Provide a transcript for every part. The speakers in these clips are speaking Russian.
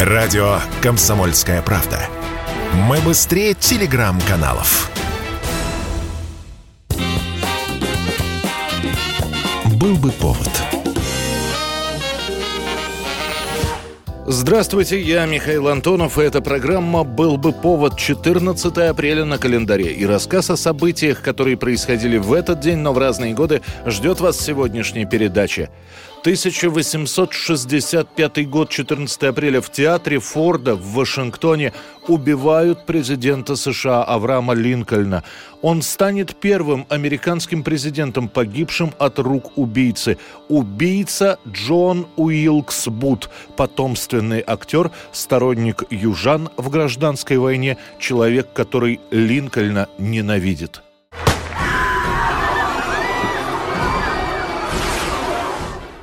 Радио «Комсомольская правда». Мы быстрее телеграм-каналов. Был бы повод. Здравствуйте, я Михаил Антонов, и эта программа «Был бы повод» 14 апреля на календаре. И рассказ о событиях, которые происходили в этот день, но в разные годы, ждет вас в сегодняшней передаче. 1865 год, 14 апреля, в театре Форда в Вашингтоне убивают президента США Авраама Линкольна. Он станет первым американским президентом, погибшим от рук убийцы. Убийца Джон Уилкс Бут, потомственный актер, сторонник южан в гражданской войне, человек, который Линкольна ненавидит.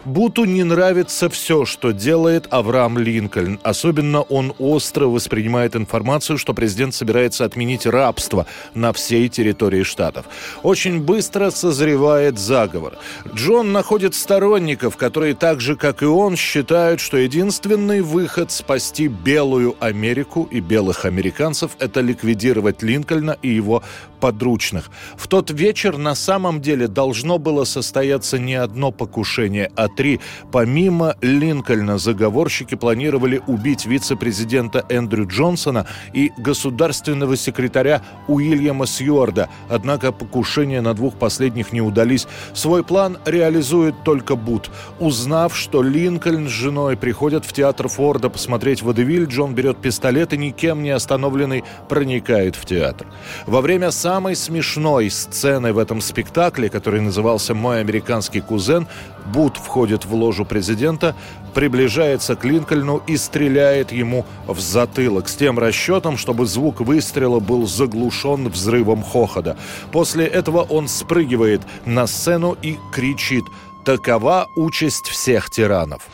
Буту не нравится все, что делает Авраам Линкольн. Особенно он остро воспринимает информацию, что президент собирается отменить рабство на всей территории штатов. Очень быстро созревает заговор. Джон находит сторонников, которые так же, как и он, считают, что единственный выход спасти белую Америку и белых американцев – это ликвидировать Линкольна и его подручных. В тот вечер на самом деле должно было состояться не одно покушение, а три. Помимо Линкольна заговорщики планировали убить вице-президента Эндрю Джонсона и государственного секретаря Уильяма Сьюарда. Однако покушения на двух последних не удались. Свой план реализует только Бут. Узнав, что Линкольн с женой приходят в театр Форда посмотреть водевиль, Джон берет пистолет и никем не остановленный проникает в театр. Во время самой смешной сцены в этом спектакле, который назывался «Мой американский кузен», Бут входит в ложу президента, приближается к Линкольну и стреляет ему в затылок с тем расчетом, чтобы звук выстрела был заглушен взрывом хохота. После этого он спрыгивает на сцену и кричит «Такова участь всех тиранов».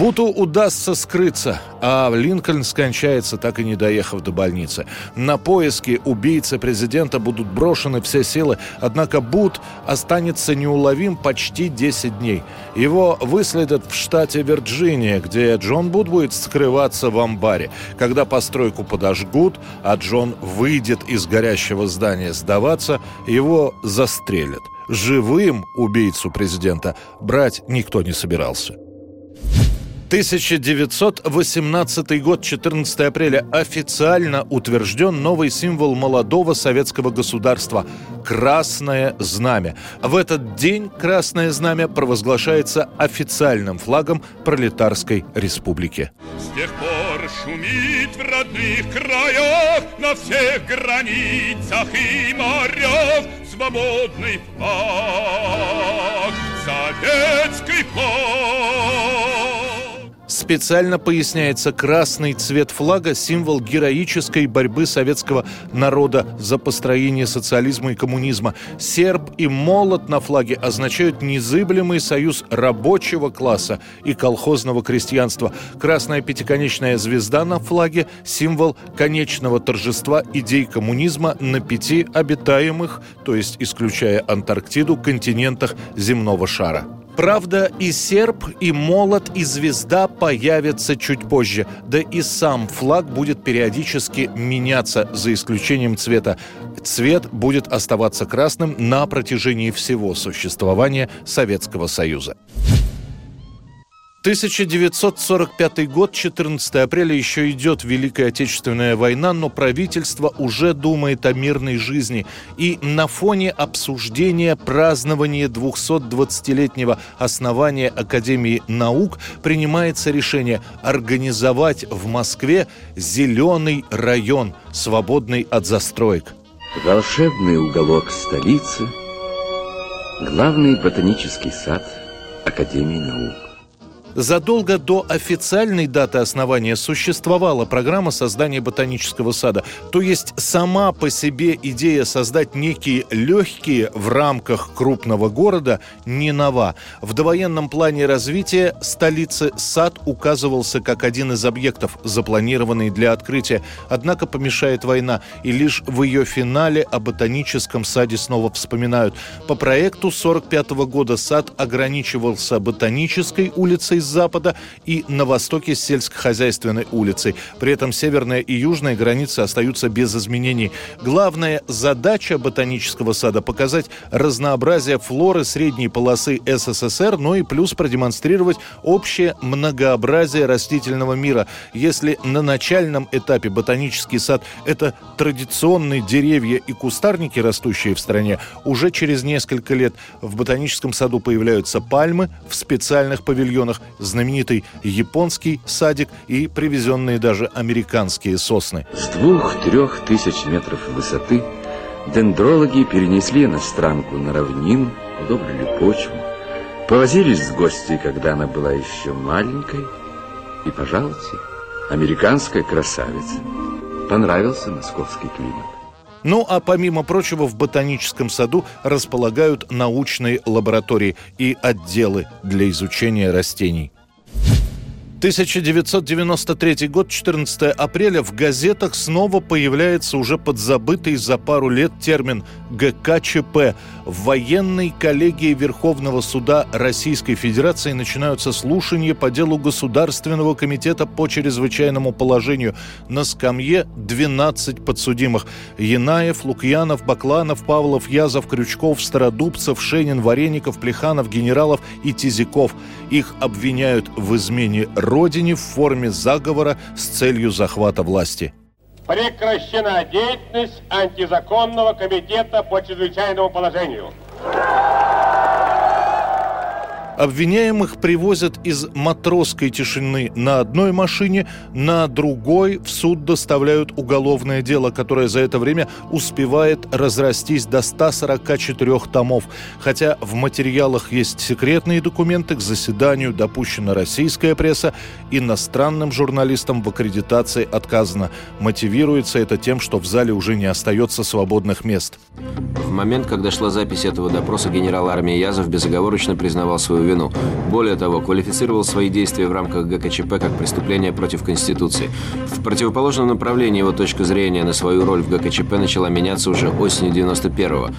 Буту удастся скрыться, а Линкольн скончается, так и не доехав до больницы. На поиски убийцы президента будут брошены все силы, однако Бут останется неуловим почти 10 дней. Его выследят в штате Вирджиния, где Джон Бут будет скрываться в амбаре. Когда постройку подожгут, а Джон выйдет из горящего здания сдаваться, его застрелят. Живым убийцу президента брать никто не собирался. 1918 год, 14 апреля, официально утвержден новый символ молодого советского государства – Красное Знамя. В этот день Красное Знамя провозглашается официальным флагом Пролетарской Республики. С тех пор шумит в родных краях на всех границах и морях свободный флаг, советский флаг. Специально поясняется, красный цвет флага – символ героической борьбы советского народа за построение социализма и коммунизма. Серб и молот на флаге означают незыблемый союз рабочего класса и колхозного крестьянства. Красная пятиконечная звезда на флаге – символ конечного торжества идей коммунизма на пяти обитаемых, то есть исключая Антарктиду, континентах земного шара. Правда, и серп, и молот, и звезда появятся чуть позже. Да и сам флаг будет периодически меняться, за исключением цвета. Цвет будет оставаться красным на протяжении всего существования Советского Союза. 1945 год, 14 апреля, еще идет Великая Отечественная война, но правительство уже думает о мирной жизни. И на фоне обсуждения празднования 220-летнего основания Академии наук принимается решение организовать в Москве зеленый район, свободный от застроек. Волшебный уголок столицы, главный ботанический сад Академии наук. Задолго до официальной даты основания существовала программа создания ботанического сада. То есть сама по себе идея создать некие легкие в рамках крупного города не нова. В довоенном плане развития столицы сад указывался как один из объектов, запланированный для открытия. Однако помешает война, и лишь в ее финале о ботаническом саде снова вспоминают. По проекту 45 года сад ограничивался ботанической улицей с запада и на востоке с сельскохозяйственной улицей. При этом северная и южная границы остаются без изменений. Главная задача ботанического сада – показать разнообразие флоры средней полосы СССР, но и плюс продемонстрировать общее многообразие растительного мира. Если на начальном этапе ботанический сад – это традиционные деревья и кустарники, растущие в стране, уже через несколько лет в ботаническом саду появляются пальмы в специальных павильонах, знаменитый японский садик и привезенные даже американские сосны. С двух-трех тысяч метров высоты дендрологи перенесли иностранку на равнину, удобрили почву, повозились с гостьей, когда она была еще маленькой, и, пожалуйте, американская красавица. Понравился московский климат. Ну а помимо прочего в ботаническом саду располагают научные лаборатории и отделы для изучения растений. 1993 год, 14 апреля, в газетах снова появляется уже подзабытый за пару лет термин ГКЧП. В военной коллегии Верховного суда Российской Федерации начинаются слушания по делу Государственного комитета по чрезвычайному положению. На скамье 12 подсудимых. Янаев, Лукьянов, Бакланов, Павлов, Язов, Крючков, Стародубцев, Шенин, Вареников, Плеханов, Генералов и Тизиков. Их обвиняют в измене родине в форме заговора с целью захвата власти. Прекращена деятельность антизаконного комитета по чрезвычайному положению. Обвиняемых привозят из матросской тишины на одной машине, на другой в суд доставляют уголовное дело, которое за это время успевает разрастись до 144 томов. Хотя в материалах есть секретные документы, к заседанию допущена российская пресса, иностранным журналистам в аккредитации отказано. Мотивируется это тем, что в зале уже не остается свободных мест. В момент, когда шла запись этого допроса, генерал армии Язов безоговорочно признавал свою вину. Более того, квалифицировал свои действия в рамках ГКЧП как преступление против Конституции. В противоположном направлении его точка зрения на свою роль в ГКЧП начала меняться уже осенью 91-го.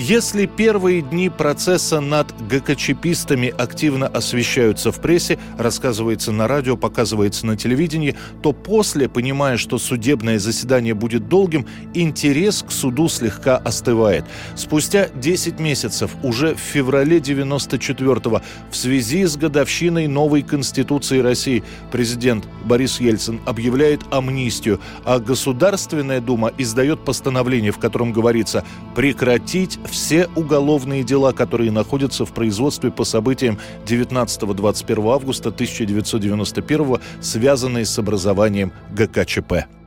Если первые дни процесса над ГКЧПистами активно освещаются в прессе, рассказывается на радио, показывается на телевидении, то после, понимая, что судебное заседание будет долгим, интерес к суду слегка остывает. Спустя 10 месяцев, уже в феврале 94-го, в связи с годовщиной новой Конституции России, президент Борис Ельцин объявляет амнистию, а Государственная Дума издает постановление, в котором говорится прекратить все уголовные дела, которые находятся в производстве по событиям 19-21 августа 1991 связанные с образованием ГКЧП.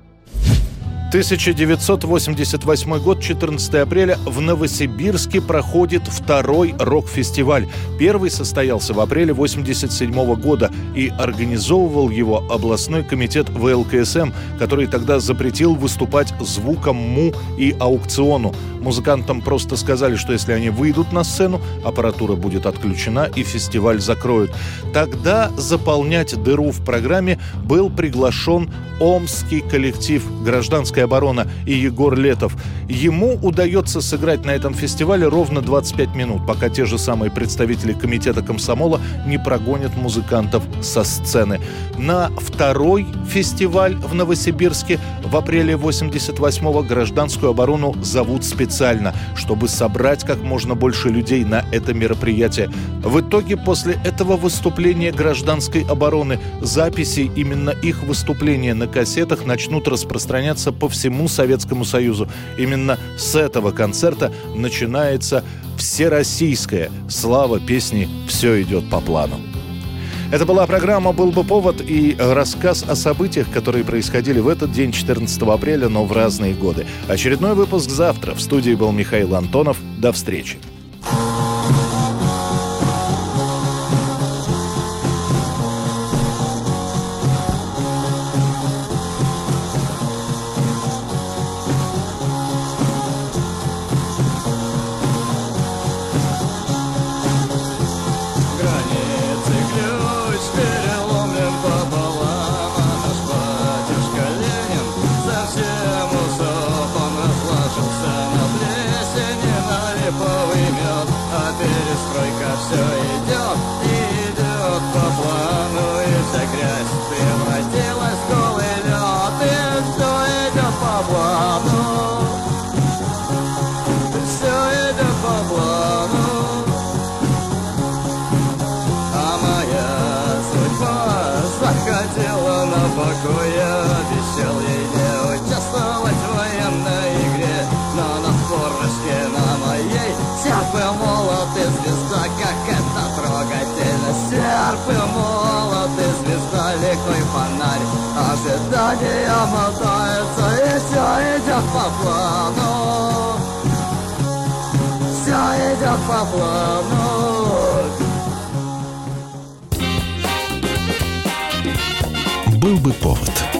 1988 год, 14 апреля, в Новосибирске проходит второй рок-фестиваль. Первый состоялся в апреле 1987 года и организовывал его областной комитет ВЛКСМ, который тогда запретил выступать звуком му и аукциону. Музыкантам просто сказали, что если они выйдут на сцену, аппаратура будет отключена и фестиваль закроют. Тогда заполнять дыру в программе был приглашен омский коллектив гражданской «Гражданская оборона» и Егор Летов. Ему удается сыграть на этом фестивале ровно 25 минут, пока те же самые представители комитета комсомола не прогонят музыкантов со сцены. На второй фестиваль в Новосибирске в апреле 88-го гражданскую оборону зовут специально, чтобы собрать как можно больше людей на это мероприятие. В итоге после этого выступления гражданской обороны записи именно их выступления на кассетах начнут распространяться по всему Советскому Союзу. Именно с этого концерта начинается всероссийская слава песни «Все идет по плану». Это была программа «Был бы повод» и рассказ о событиях, которые происходили в этот день, 14 апреля, но в разные годы. Очередной выпуск завтра. В студии был Михаил Антонов. До встречи. Перестройка все идет, идет по плану. свой фонарь. Ожидание мотается и все идет по плану. Все идет по плану. Был бы повод.